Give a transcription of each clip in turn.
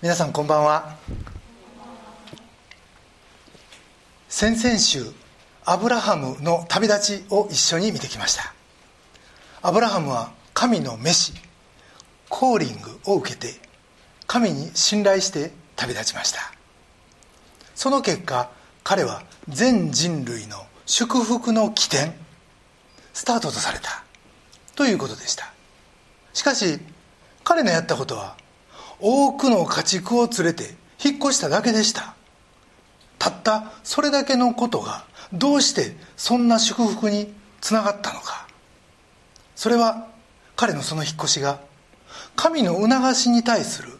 皆さんこんばんは。先々週アブラハムの旅立ちを一緒に見てきました。アブラハムは神の召しコーリングを受けて神に信頼して旅立ちました。その結果彼は全人類の祝福の起点スタートとされた。ということでした。しかし彼のやったことは多くの家畜を連れて引っ越しただけでした。たったそれだけのことがどうしてそんな祝福につながったのか。それは彼のその引っ越しが神の促しに対する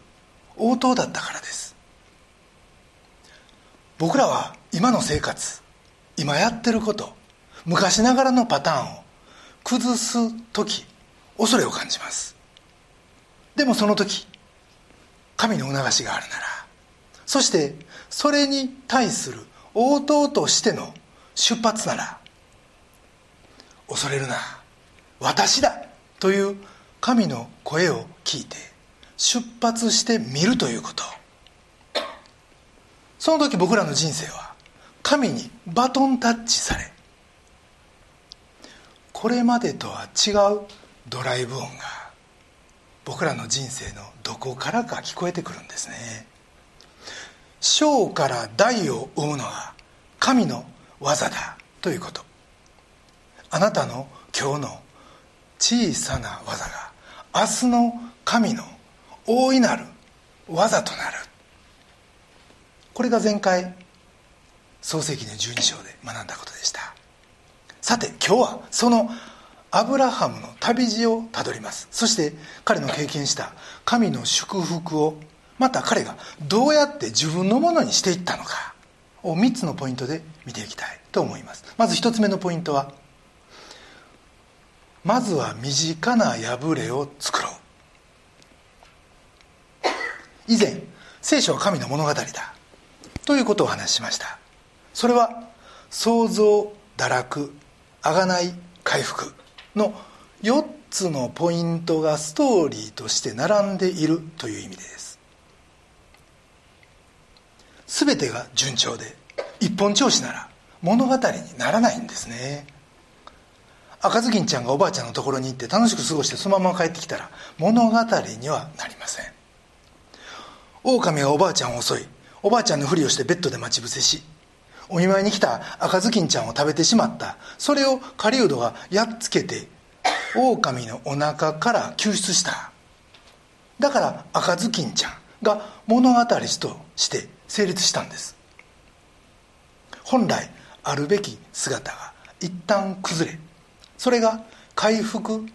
応答だったからです。僕らは今の生活今やってること昔ながらのパターンを崩す時恐れを感じます。でもその時神の促しがあるならそしてそれに対する応答としての出発なら恐れるな私だという神の声を聞いて出発してみるということ。その時僕らの人生は神にバトンタッチされこれまでとは違うドライブ音が僕らの人生のどこからか聞こえてくるんですね。小から大を生むのは神の技だということ。あなたの今日の小さな技が明日の神の大いなる技となる。これが前回創世記の12章で学んだことでした。さて今日はそのアブラハムの旅路をたどります。そして彼の経験した神の祝福をまた彼がどうやって自分のものにしていったのかを3つのポイントで見ていきたいと思います。まず1つ目のポイントはまずは身近な破れを作ろう。以前聖書は神の物語だということをお話ししました。それは創造堕落贖い回復。の4つのポイントがストーリーとして並んでいるという意味です。全てが順調で一本調子なら物語にならないんですね。赤ずきんちゃんがおばあちゃんのところに行って楽しく過ごしてそのまま帰ってきたら物語にはなりません。狼がおばあちゃんを襲いおばあちゃんのふりをしてベッドで待ち伏せしお見舞いに来た赤ずきんちゃんを食べてしまった。それを狩人がやっつけて狼のお腹から救出した。だから赤ずきんちゃんが物語として成立したんです。本来あるべき姿が一旦崩れそれが回復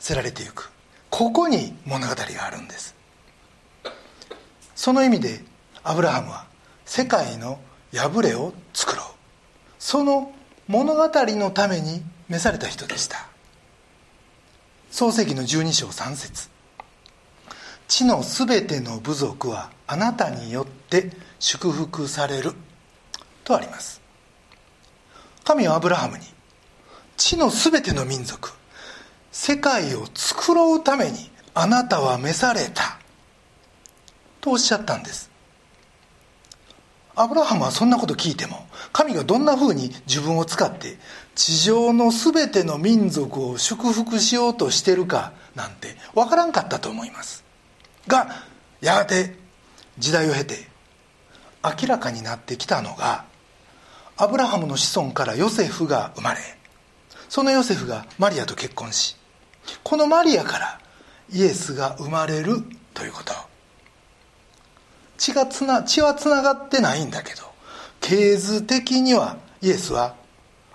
せられていく。ここに物語があるんです。その意味でアブラハムは世界の破れを作ろう。その物語のために召された人でした。創世紀の12章3節。地のすべての部族はあなたによって祝福される。とあります。神はアブラハムに地のすべての民族世界を作ろうためにあなたは召された。とおっしゃったんです。アブラハムはそんなこと聞いても神がどんなふうに自分を使って地上の全ての民族を祝福しようとしてるかなんて分からんかったと思います。がやがて時代を経て明らかになってきたのがアブラハムの子孫からヨセフが生まれそのヨセフがマリアと結婚しこのマリアからイエスが生まれるということ。血がつな血はつながってないんだけど経図的にはイエスは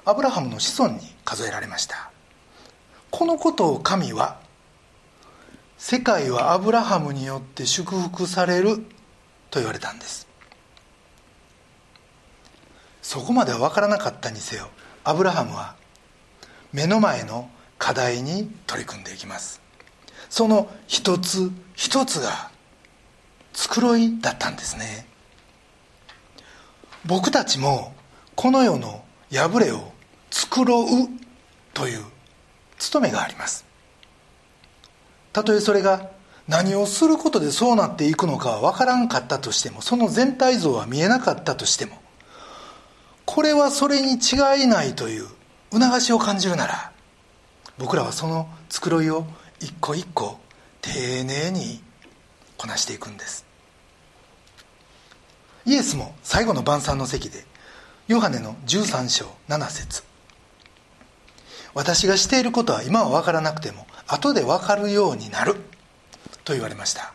アブラハムの子孫に数えられました。このことを神は世界はアブラハムによって祝福されると言われたんです。そこまでは分からなかったにせよアブラハムは目の前の課題に取り組んでいきます。その一つ一つが繕いだったんですね。僕たちもこの世の破れを繕うという務めがあります。たとえそれが何をすることでそうなっていくのかは分からんかったとしてもその全体像は見えなかったとしてもこれはそれに違いないという促しを感じるなら僕らはその繕いを一個一個丁寧にこなしていくんです。イエスも最後の晩餐の席でヨハネの13章7節。私がしていることは今は分からなくても後で分かるようになると言われました。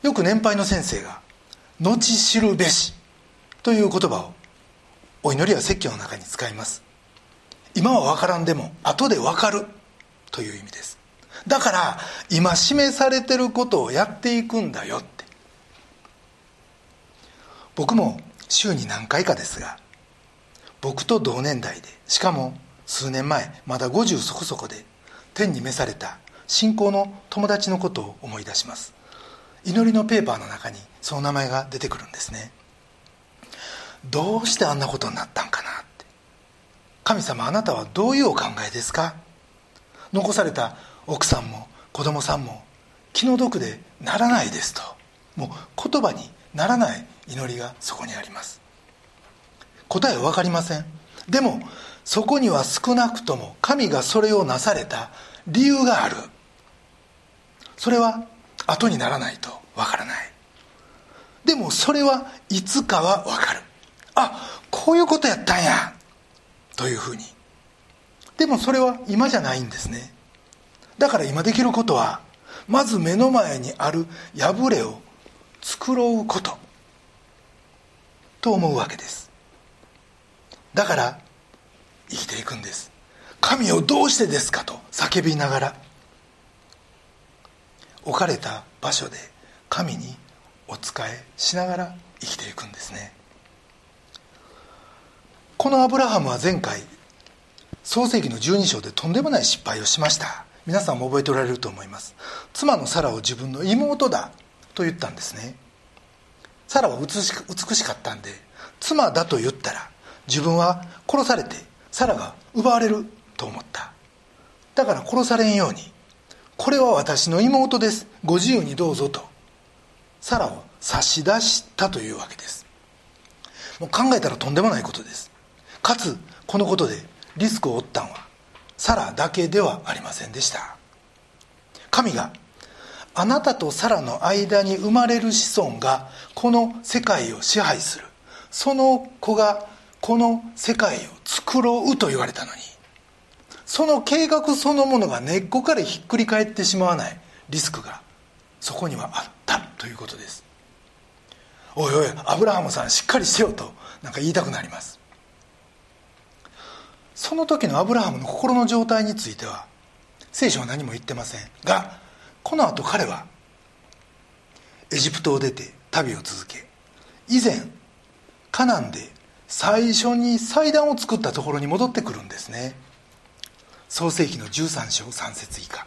よく年配の先生が「後知るべし」という言葉をお祈りや説教の中に使います。今は分からんでも後で分かるという意味です。だから今示されてることをやっていくんだよって。僕も週に何回かですが僕と同年代でしかも数年前まだ50そこそこで天に召された信仰の友達のことを思い出します。祈りのペーパーの中にその名前が出てくるんですね。どうしてあんなことになったんかなって。神様あなたはどういうお考えですか？残された奥さんも子供さんも気の毒でならないですと。もう言葉にならない祈りがそこにあります。答えは分かりません。でもそこには少なくとも神がそれをなされた理由がある。それは後にならないと分からない。でもそれはいつかは分かる。あこういうことやったんや。というふうに。でもそれは今じゃないんですね。だから今できることはまず目の前にある破れを繕うことと思うわけです。だから生きていくんです。神をどうしてですかと叫びながら置かれた場所で神にお仕えしながら生きていくんですね。このアブラハムは前回創世紀の12章でとんでもない失敗をしました。皆さんも覚えておられると思います。妻のサラを自分の妹だと言ったんですね。サラは美し美しかったんで妻だと言ったら自分は殺されてサラが奪われると思った。だから殺されんようにこれは私の妹ですご自由にどうぞとサラを差し出したというわけです。もう考えたらとんでもないことです。かつこのことでリスクを負ったんサラだけではありませんでした。神があなたとサラの間に生まれる子孫がこの世界を支配する。その子がこの世界を作ろうと言われたのに。その計画そのものが根っこからひっくり返ってしまわない。リスクがそこにはあったということです。おいおいアブラハムさんしっかりしてよとなんか言いたくなります。その時のアブラハムの心の状態については聖書は何も言ってませんがこの後彼はエジプトを出て旅を続け以前カナンで最初に祭壇を作ったところに戻ってくるんですね。創世紀の13章3節以下。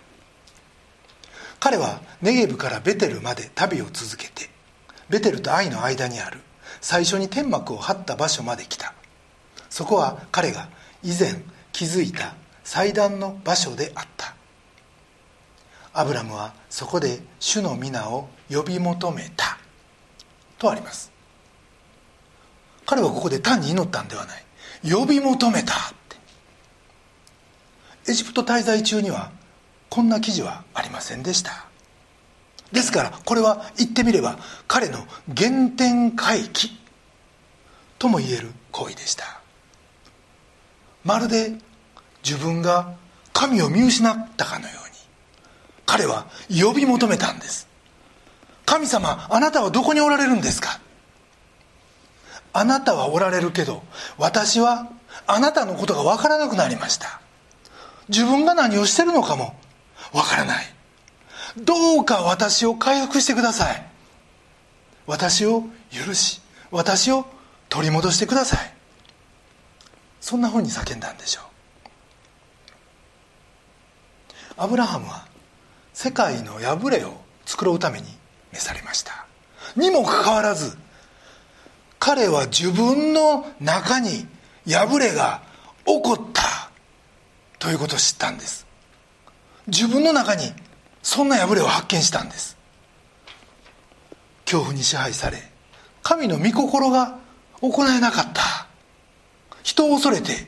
彼はネゲブからベテルまで旅を続けてベテルと愛の間にある最初に天幕を張った場所まで来た。そこは彼が以前築いた祭壇の場所であった。アブラムはそこで主の皆を呼び求めた。とあります。彼はここで単に祈ったんではない。呼び求めたエジプト滞在中にはこんな記事はありませんでした。ですからこれは言ってみれば彼の原点回帰とも言える行為でした。まるで自分が神を見失ったかのように彼は呼び求めたんです。神様あなたはどこにおられるんですか？あなたはおられるけど私はあなたのことが分からなくなりました。自分が何をしてるのかもわからない。どうか私を回復してください。私を許し私を取り戻してください。そんなふうに叫んだんでしょう。アブラハムは世界の破れを作ろうために召されました。にもかかわらず彼は自分の中に破れが起こった。ということを知ったんです。自分の中にそんな破れを発見したんです。恐怖に支配され神の御心が行えなかった。人を恐れて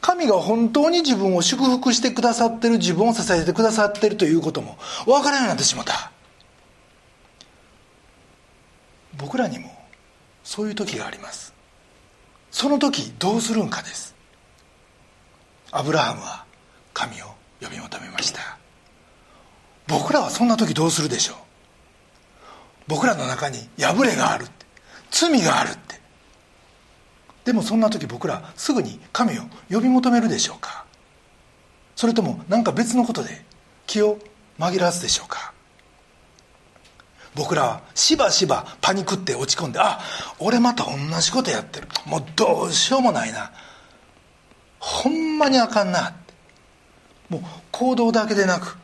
神が本当に自分を祝福してくださってる自分を支えてくださってるということも分からなくなってしまった。僕らにもそういう時があります。その時どうするんかです。アブラハムは神を呼び求めました。僕らはそんな時どうするでしょう。僕らの中に破れがある罪があるってでもそんな時僕らすぐに神を呼び求めるでしょうか？それとも何か別のことで気を紛らわすでしょうか？僕らはしばしばパニクって落ち込んであ俺また同じことやってる。もうどうしようもないな。ほんまにあかんな。もう行動だけでなく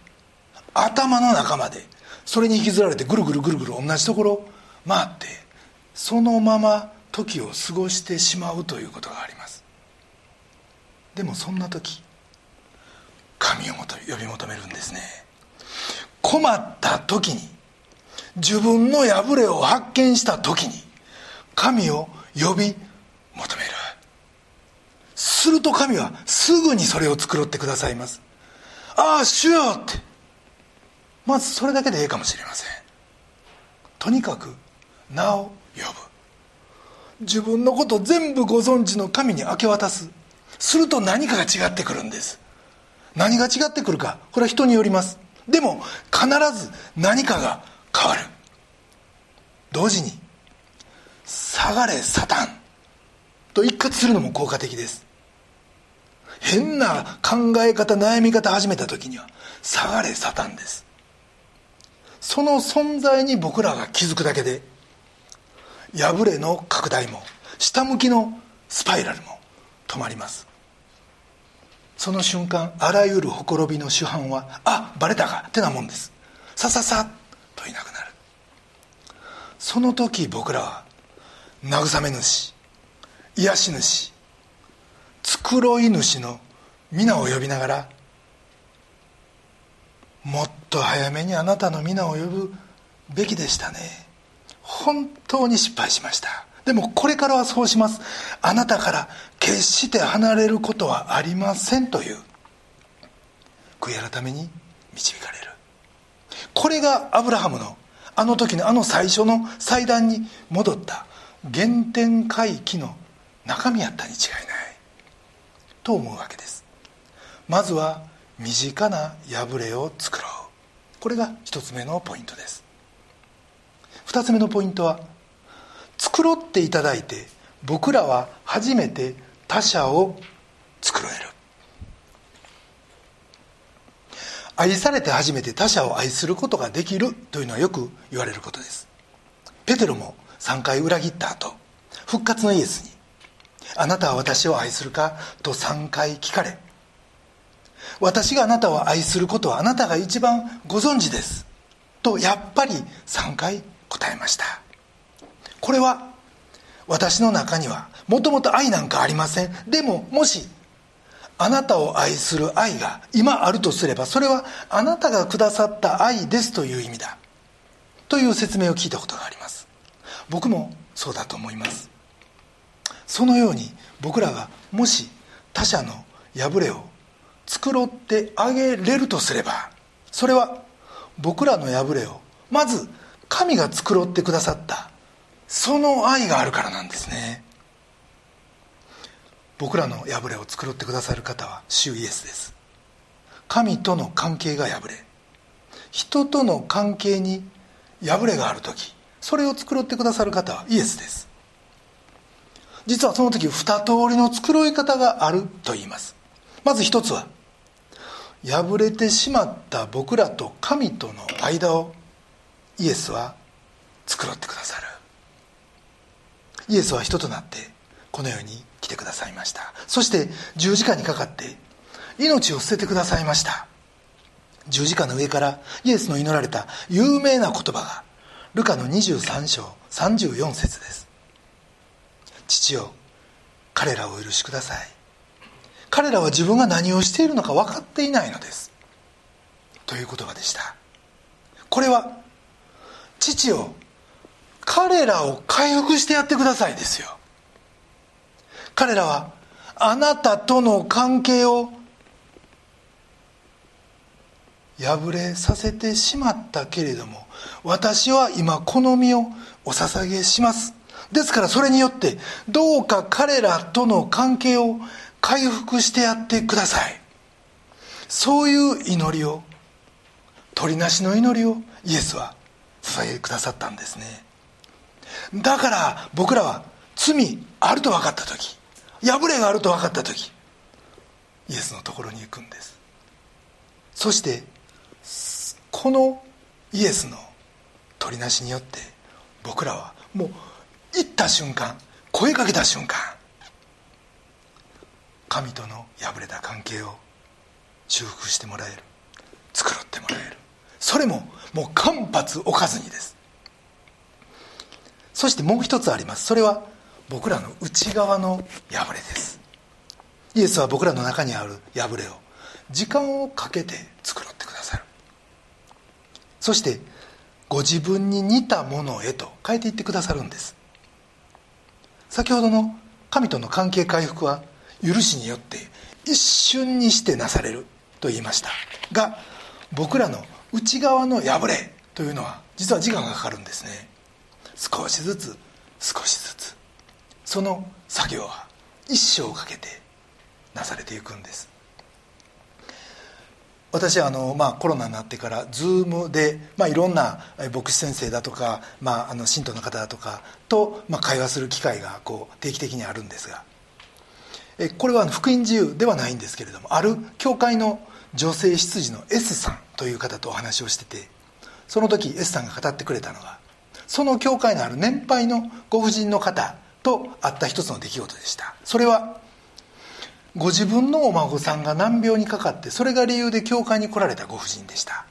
頭の中までそれに引きずられてぐるぐるぐるぐる同じところ回ってそのまま時を過ごしてしまうということがあります。でもそんな時神をもと呼び求めるんですね。困った時に自分の破れを発見した時に神を呼び求める。すると神はすぐにそれを繕ってくださいます。ああ主よって。まずそれだけでええかもしれません。とにかく名を呼ぶ。自分のこと全部ご存知の神に明け渡す。すると何かが違ってくるんです。何が違ってくるか。これは人によります。でも必ず何かが変わる。同時に「下がれサタン」と一括するのも効果的です。変な考え方悩み方始めた時には「下がれサタン」です。その存在に僕らが気づくだけで破れの拡大も下向きのスパイラルも止まります。その瞬間あらゆるほころびの主犯はあバレたかってなもんです。さささっといなくなる。その時僕らは慰め主癒し主繕い主の皆を呼びながらもっと早めにあなたの皆を呼ぶべきでしたね。本当に失敗しました。でもこれからはそうします。あなたから決して離れることはありませんという。悔い改めに導かれる。これがアブラハムのあの時のあの最初の祭壇に戻った。原点回帰の中身やったに違いない。と思うわけです。まずは身近な破れを作ろう。これが一つ目のポイントです。二つ目のポイントは繕っていただいて僕らは初めて他者を作れる。愛されて初めて他者を愛することができるというのはよく言われることです。ペテロも3回裏切った後復活のイエスにあなたは私を愛するかと3回聞かれ私があなたを愛することはあなたが一番ご存知ですとやっぱり3回答えました。これは私の中にはもともと愛なんかありません。でももしあなたを愛する愛が今あるとすればそれはあなたがくださった愛ですという意味だ。という説明を聞いたことがあります。僕もそうだと思います。そのように僕らがもし他者の破れを繕ってあげれるとすればそれは僕らの破れをまず神が繕ってくださった。その愛があるからなんですね。僕らの破れを繕ってくださる方は主イエスです。神との関係が破れ。人との関係に破れがある時それを繕ってくださる方はイエスです。実はその時二通りの繕い方があると言います。まず一つは破れてしまった僕らと神との間をイエスは繕ってくださる。イエスは人となってこの世に来てくださいました。そして十字架にかかって命を捨ててくださいました。十字架の上からイエスの祈られた有名な言葉がルカの23章34節です。父よ彼らをお許しください。彼らは自分が何をしているのか分かっていないのです。という言葉でした。これは父を彼らを回復してやってくださいですよ。彼らはあなたとの関係を破れさせてしまったけれども私は今この身をお捧げします。ですからそれによってどうか彼らとの関係を回復してやってください。そういう祈りを鳥なしの祈りをイエスは捧げてくださったんですね。だから僕らは罪あると分かった時破れがあると分かった時イエスのところに行くんです。そしてこのイエスの取りなしによって僕らはもう行った瞬間声かけた瞬間神との破れた関係を修復してもらえる繕ってもらえる。それももう間髪置かずにです。そしてもう一つあります。それは僕らの内側の破れです。イエスは僕らの中にある破れを時間をかけて繕ってくださる。そしてご自分に似たものへと変えていってくださるんです。先ほどの神との関係回復は許しによって一瞬にしてなされると言いました。が僕らの内側の破れというのは実は時間がかかるんですね。少しずつ少しずつ。その作業は一生かけてなされていくんです。私はあの、まあ、コロナになってからズームで、まあ、いろんな牧師先生だとか、まあ、あの信徒の方だとかと、まあ、会話する機会がこう定期的にあるんですが。えこれは福音自由ではないんですけれどもある教会の女性執事の S さんという方とお話をしててその時 S さんが語ってくれたのがその教会のある年配のご婦人の方とあった一つの出来事でした。それはご自分のお孫さんが難病にかかってそれが理由で教会に来られたご婦人でした。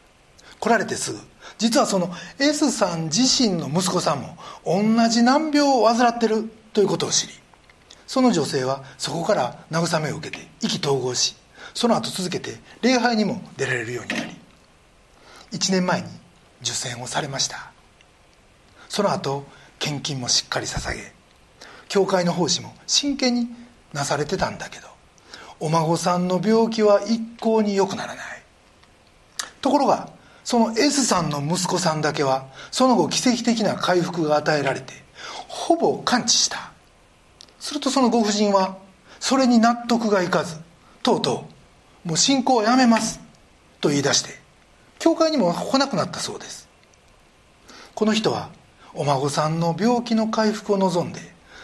来られてすぐ。実はその S さん自身の息子さんも同じ難病を患ってるということを知りその女性はそこから慰めを受けて意気投合しその後続けて礼拝にも出られるようになり1年前に受洗をされました。その後献金もしっかり捧げ教会の奉仕も真剣になされてたんだけどお孫さんの病気は一向に良くならない。ところがその S さんの息子さんだけはその後奇跡的な回復が与えられてほぼ完治した。するとそのご婦人はそれに納得がいかずとうとうもう信仰をやめます。と言い出して教会にも来なくなったそうです。この人はお孫さんの病気の回復を望んで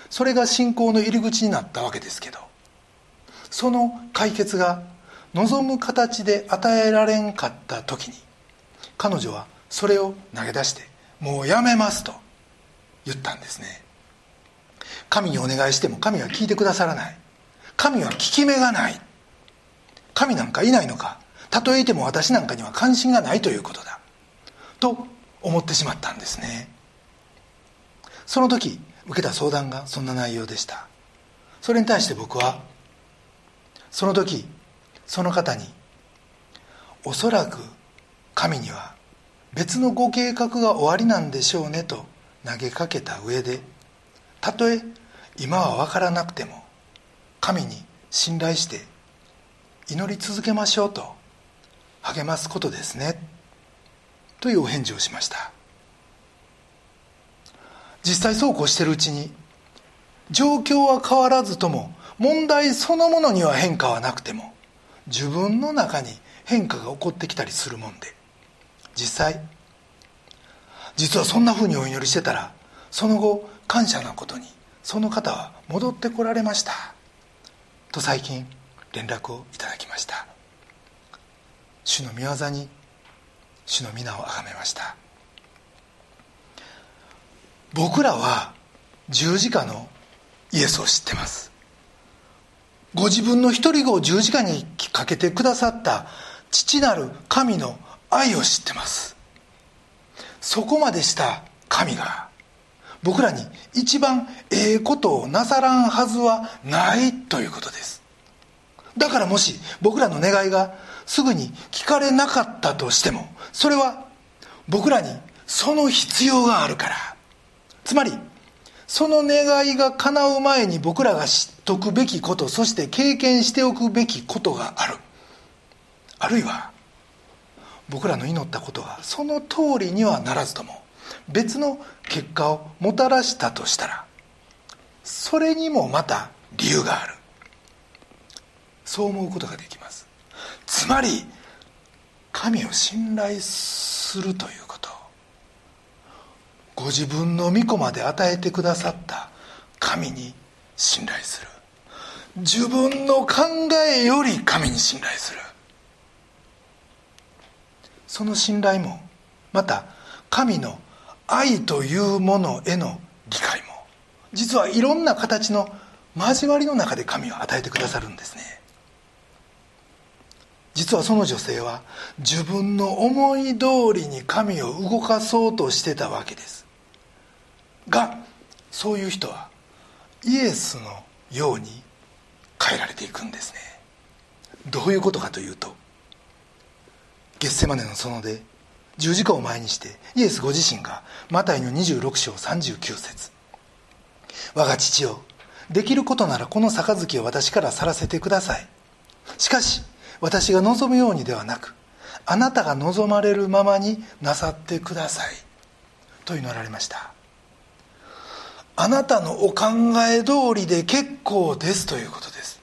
それが信仰の入り口になったわけですけどその解決が望む形で与えられんかった時に彼女はそれを投げ出してもうやめますと言ったんですね。神にお願いしても神は聞いてくださらない。神は効き目がない。神なんかいないのか。たとえいても私なんかには関心がないということだ。と思ってしまったんですね。その時受けた相談がそんな内容でした。それに対して僕はその時その方におそらく神には別のご計画が終わりなんでしょうねと投げかけた上でたとえ今は分からなくても神に信頼して祈り続けましょうと励ますことですねというお返事をしました。実際そうこうしてるうちに状況は変わらずとも問題そのものには変化はなくても自分の中に変化が起こってきたりするもんで実際実はそんなふうにお祈りしてたらその後感謝なことにその方は戻ってこられましたと最近連絡をいただきました。主の御業に主の皆をあがめました。僕らは十字架のイエスを知ってます。ご自分の一人子を十字架にかけてくださった父なる神の愛を知ってます。そこまでした神が僕らに一番ええことをなさらんはずはないということです。だからもし僕らの願いがすぐに聞かれなかったとしてもそれは僕らにその必要があるから。つまりその願いが叶う前に僕らが知っとくべきことそして経験しておくべきことがある。あるいは僕らの祈ったことがその通りにはならずとも別の結果をもたらしたとしたらそれにもまた理由がある。そう思うことができます。つまり神を信頼するということ。ご自分の御子まで与えてくださった。神に信頼する。自分の考えより神に信頼する。その信頼もまた神の愛というものへの理解も。実はいろんな形の交わりの中で神を与えてくださるんですね。実はその女性は自分の思い通りに神を動かそうとしてたわけです。がそういう人はイエスのように変えられていくんですね。どういうことかというとゲッセマネの園で十字架を前にしてイエスご自身がマタイの26章39節我が父よできることならこの杯を私から去らせてください。しかし私が望むようにではなくあなたが望まれるままになさってください。と祈られました。あなたのお考え通りで結構です。ということです。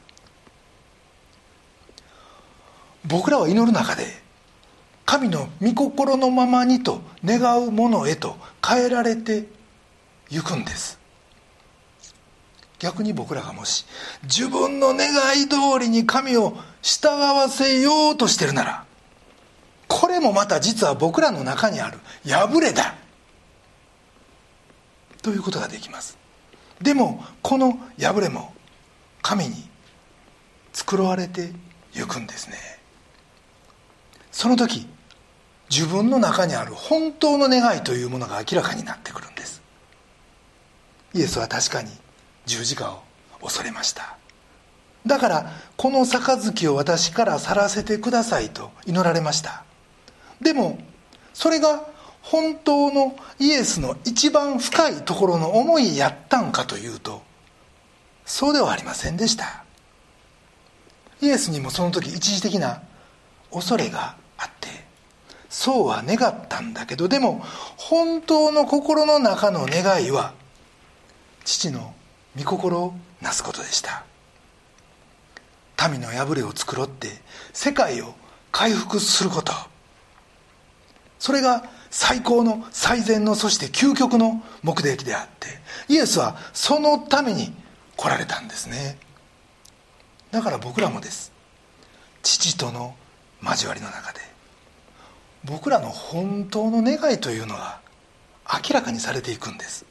僕らは祈る中で神の御心のままにと願うものへと変えられてゆくんです。逆に僕らがもし自分の願い通りに神を従わせようとしてるならこれもまた実は僕らの中にある破れだ。ということができます。でもこの破れも神に作られてゆくんですね。その時自分の中にある本当の願いというものが明らかになってくるんです。イエスは確かに十字架を恐れました。だからこの杯を私から去らせてくださいと祈られました。でもそれが本当のイエスの一番深いところの思いやったんかというとそうではありませんでした。イエスにもその時一時的な恐れがあってそうは願ったんだけどでも本当の心の中の願いは父の御心をなすことでした。民の破れを繕って世界を回復すること。それが最高の最善のそして究極の目的であってイエスはそのために来られたんですね。だから僕らもです。父との交わりの中で僕らの本当の願いというのが明らかにされていくんです。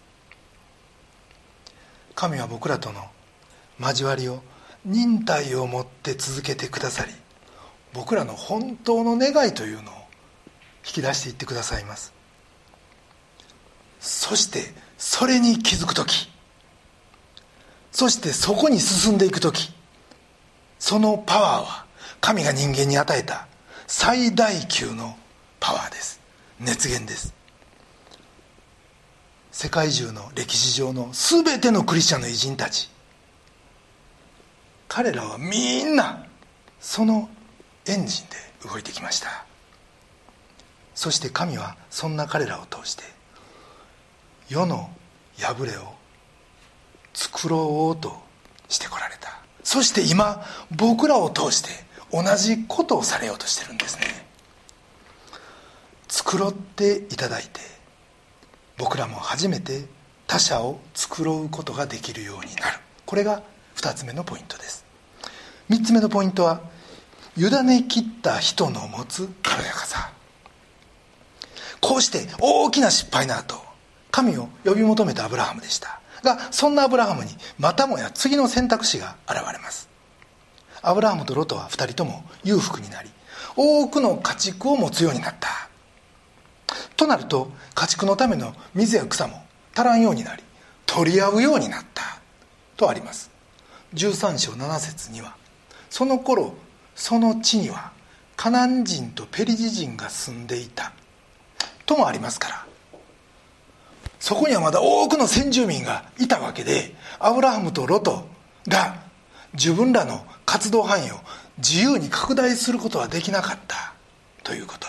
神は僕らとの交わりを忍耐を持って続けてくださり僕らの本当の願いというのを引き出していってくださいます。そしてそれに気づく時。そしてそこに進んでいく時。そのパワーは神が人間に与えた最大級のパワーです。熱源です。世界中の歴史上の全てのクリスチャンの偉人たち。彼らはみんなそのエンジンで動いてきました。そして神はそんな彼らを通して世の破れを作ろうとしてこられた。そして今僕らを通して同じことをされようとしてるんですね。繕っていただいて僕らも初めて他者を繕うことができるようになる。これが2つ目のポイントです。3つ目のポイントは委ね切った人の持つ軽やかさ。こうして大きな失敗の後神を呼び求めたアブラハムでした。がそんなアブラハムにまたもや次の選択肢が現れます。アブラハムとロトは2人とも裕福になり多くの家畜を持つようになった。となると家畜のための水や草も足らんようになり取り合うようになったとあります。13章7節にはその頃その地にはカナン人とペリジ人が住んでいたともありますから。そこにはまだ多くの先住民がいたわけでアブラハムとロトが自分らの活動範囲を自由に拡大することはできなかったということ。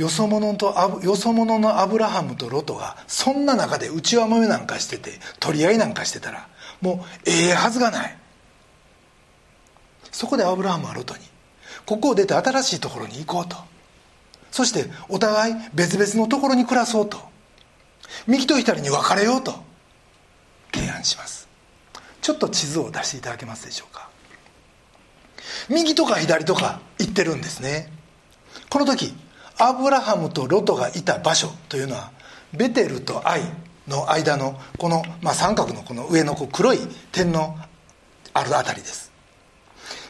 よそ者とよそ者のアブラハムとロトがそんな中で内輪もめなんかしてて取り合いなんかしてたらもうええはずがない。そこでアブラハムはロトにここを出て新しいところに行こうと。そしてお互い別々のところに暮らそうと。右と左に分かれようと。提案します。ちょっと地図を出していただけますでしょうか。右とか左とか言ってるんですね。この時アブラハムとロトがいた場所というのはベテルとアイの間のこの、まあ、三角のこの上のこう黒い点のあるあたりです。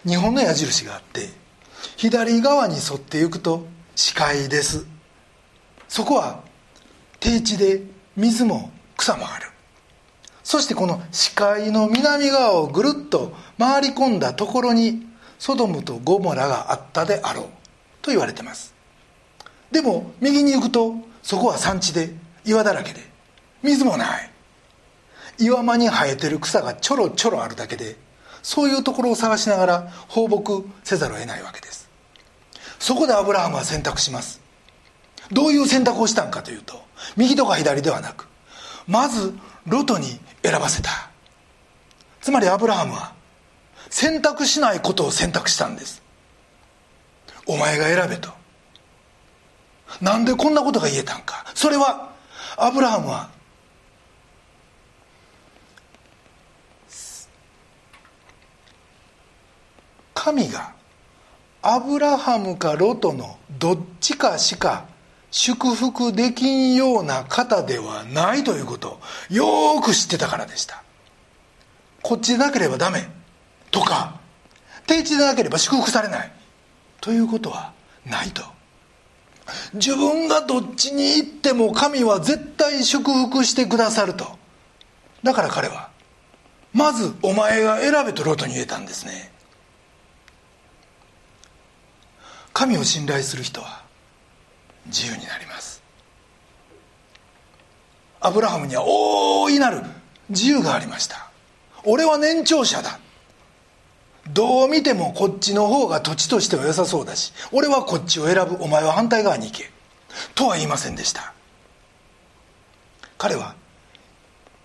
日本の矢印があって左側に沿っていくと視界です。そこは低地で水も草もある。そしてこの視界の南側をぐるっと回り込んだところにソドムとゴモラがあったであろうと言われてます。でも右に行くとそこは山地で岩だらけで水もない。岩間に生えてる草がちょろちょろあるだけでそういうところを探しながら放牧せざるを得ないわけです。そこでアブラハムは選択します。どういう選択をしたんかというと右とか左ではなくまずロトに選ばせた。つまりアブラハムは選択しないことを選択したんです。お前が選べと。なんでこんなことが言えたんか。それはアブラハムは神がアブラハムかロトのどっちかしか祝福できんような方ではないということをよく知ってたからでした。こっちでなければダメ。とか定地でなければ祝福されない。ということはないと。自分がどっちに行っても神は絶対祝福してくださると。だから彼はまずお前が選べとロトに言えたんですね。神を信頼する人は自由になります。アブラハムには大いなる自由がありました。俺は年長者だ。どう見てもこっちの方が土地としては良さそうだし俺はこっちを選ぶお前は反対側に行け。とは言いませんでした。彼は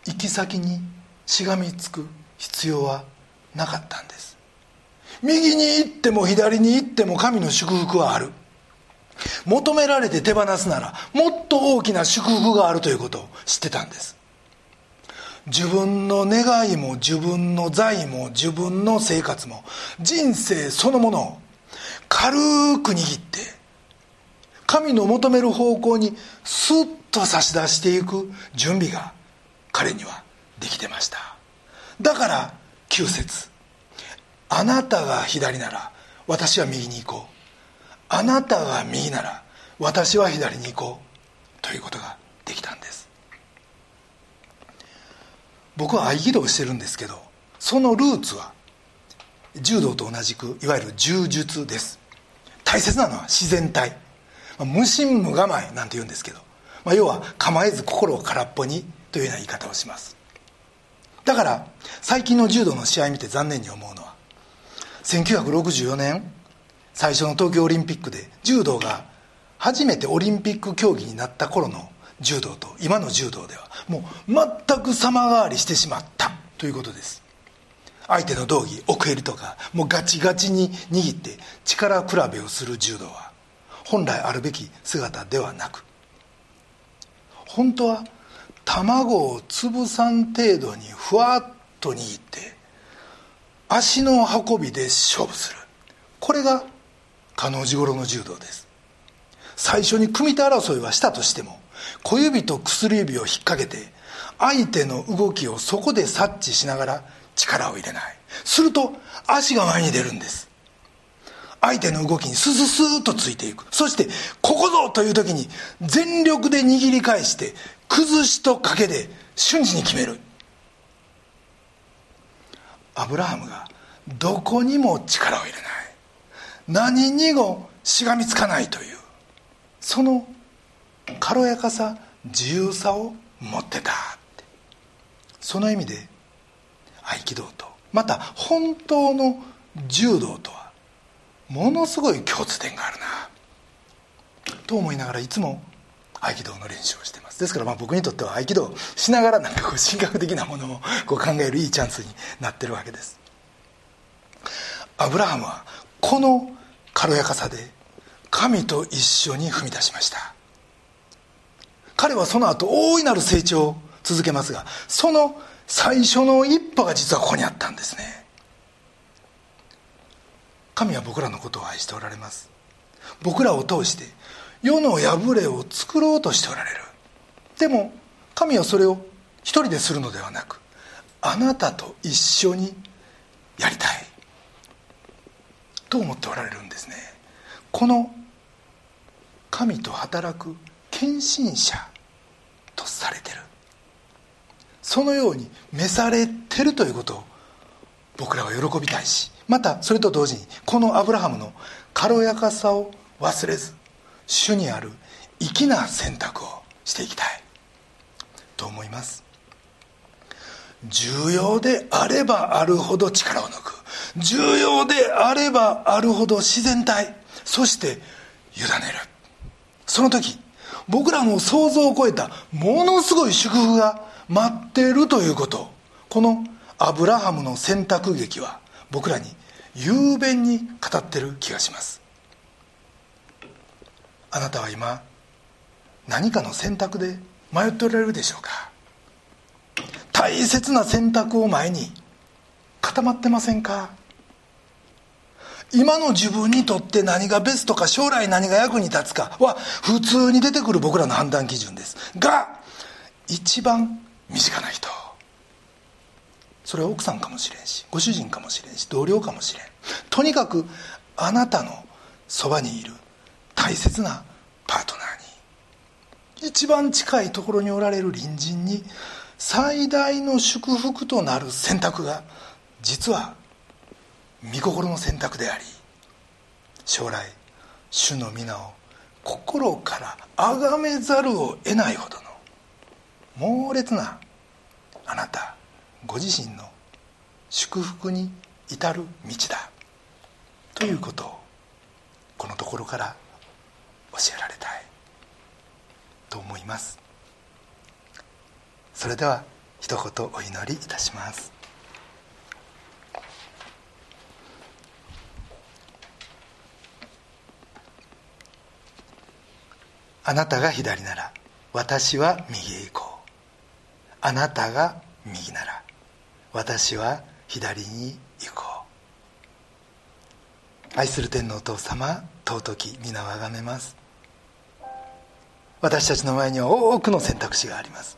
行き先にしがみつく必要はなかったんです。右に行っても左に行っても神の祝福はある。求められて手放すならもっと大きな祝福があるということを知ってたんです。自分の願いも自分の財も自分の生活も人生そのものを軽く握って神の求める方向にスッと差し出していく準備が彼にはできてました。だから9節あなたが左なら私は右に行こう。あなたが右なら私は左に行こう。ということができたんです。僕は合気道してるんですけどそのルーツは柔道と同じくいわゆる柔術です。大切なのは自然体、まあ、無心無構えなんて言うんですけど、まあ、要は構えず心を空っぽにというような言い方をします。だから最近の柔道の試合見て残念に思うのは1964年最初の東京オリンピックで柔道が初めてオリンピック競技になった頃の柔道と今の柔道ではもう全く様変わりしてしまったということです。相手の道着奥襟とかもうガチガチに握って力比べをする柔道は本来あるべき姿ではなく本当は卵を潰さん程度にふわっと握って足の運びで勝負する。これが加納治五郎の柔道です。最初に組み手争いはしたとしても小指と薬指を引っ掛けて相手の動きをそこで察知しながら力を入れない。すると足が前に出るんです。相手の動きにスススーッとついていく。そしてここぞという時に全力で握り返して崩しと賭けで瞬時に決める。アブラハムがどこにも力を入れない。何にもしがみつかないという。その軽やかさ自由さを持ってたって。その意味で合気道と。また本当の柔道とはものすごい共通点があるな。と思いながらいつも合気道の練習をしてます。ですからまあ僕にとっては合気道しながらなんかこう神学的なものをこう考えるいいチャンスになってるわけです。アブラハムはこの軽やかさで神と一緒に踏み出しました。彼はその後大いなる成長を続けますがその最初の一歩が実はここにあったんですね。神は僕らのことを愛しておられます。僕らを通して世の破れを作ろうとしておられる。でも神はそれを一人でするのではなくあなたと一緒にやりたい。と思っておられるんですね。この神と働く献身者とされてる。そのように召されてるということを僕らは喜びたいしまたそれと同時にこのアブラハムの軽やかさを忘れず主にある粋な選択をしていきたい。と思います。重要であればあるほど力を抜く。重要であればあるほど自然体。そして委ねる。その時僕らの想像を超えたものすごい祝福が待っているということ。このアブラハムの選択劇は僕らに雄弁に語ってる気がします。あなたは今何かの選択で迷っておられるでしょうか？大切な選択を前に固まってませんか？今の自分にとって何がベストか将来何が役に立つかは普通に出てくる僕らの判断基準です。が一番身近な人。それは奥さんかもしれんしご主人かもしれんし同僚かもしれん。とにかくあなたのそばにいる大切なパートナーに。一番近いところにおられる隣人に最大の祝福となる選択が実は御心の選択であり将来主の皆を心から崇めざるを得ないほどの猛烈なあなたご自身の祝福に至る道だということをこのところから教えられたいと思います。それでは一言お祈りいたします。あなたが左なら私は右へ行こう。あなたが右なら私は左に行こう。愛する天のお父様尊き皆をあがめます。私たちの前には多くの選択肢があります。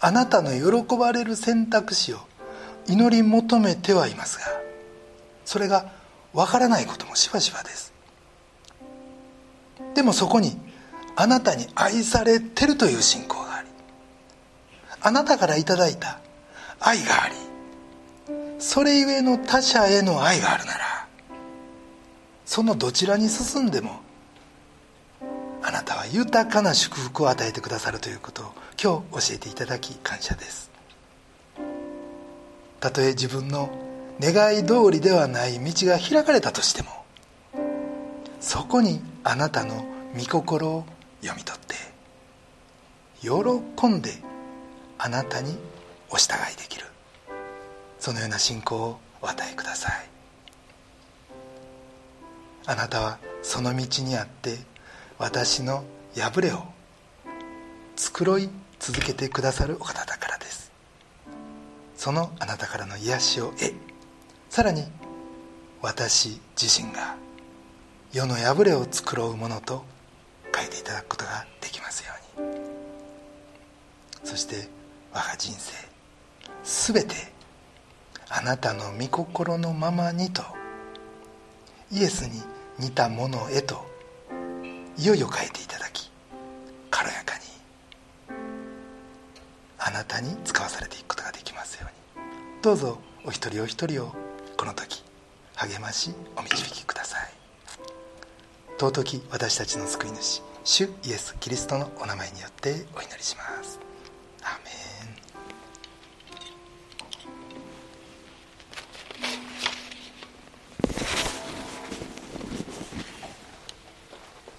あなたの喜ばれる選択肢を祈り求めてはいますがそれがわからないこともしばしばです。でもそこにあなたに愛されてるという信仰がありあなたからいただいた愛がありそれゆえの他者への愛があるならそのどちらに進んでもあなたは豊かな祝福を与えてくださるということを今日教えていただき感謝です。たとえ自分の願い通りではない道が開かれたとしてもそこにあなたの御心を読み取って喜んであなたにお従いできる。そのような信仰をお与えください。あなたはその道にあって私の破れを繕い続けてくださるお方だからです。そのあなたからの癒しを得さらに私自身が世の破れを繕うものと変えていただくことができますように。そして我が人生全てあなたの御心のままにとイエスに似たものへといよいよ変えていただき軽やかにあなたに使わされていくことができますように。どうぞお一人お一人をこの時励ましお導きください。尊き私たちの救い主主イエス・キリストのお名前によってお祈りします。アメン。